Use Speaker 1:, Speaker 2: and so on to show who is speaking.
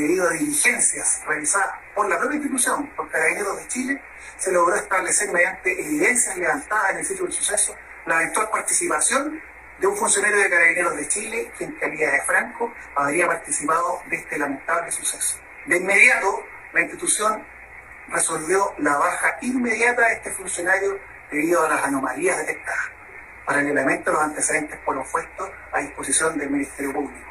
Speaker 1: debido a diligencias realizadas por la propia institución, por Carabineros de Chile, se logró establecer mediante evidencias levantadas en el sitio del suceso la eventual participación de un funcionario de Carabineros de Chile que en calidad de Franco habría participado de este lamentable suceso. De inmediato, la institución resolvió la baja inmediata de este funcionario debido a las anomalías detectadas. Paralelamente, los antecedentes fueron puestos a disposición del Ministerio Público.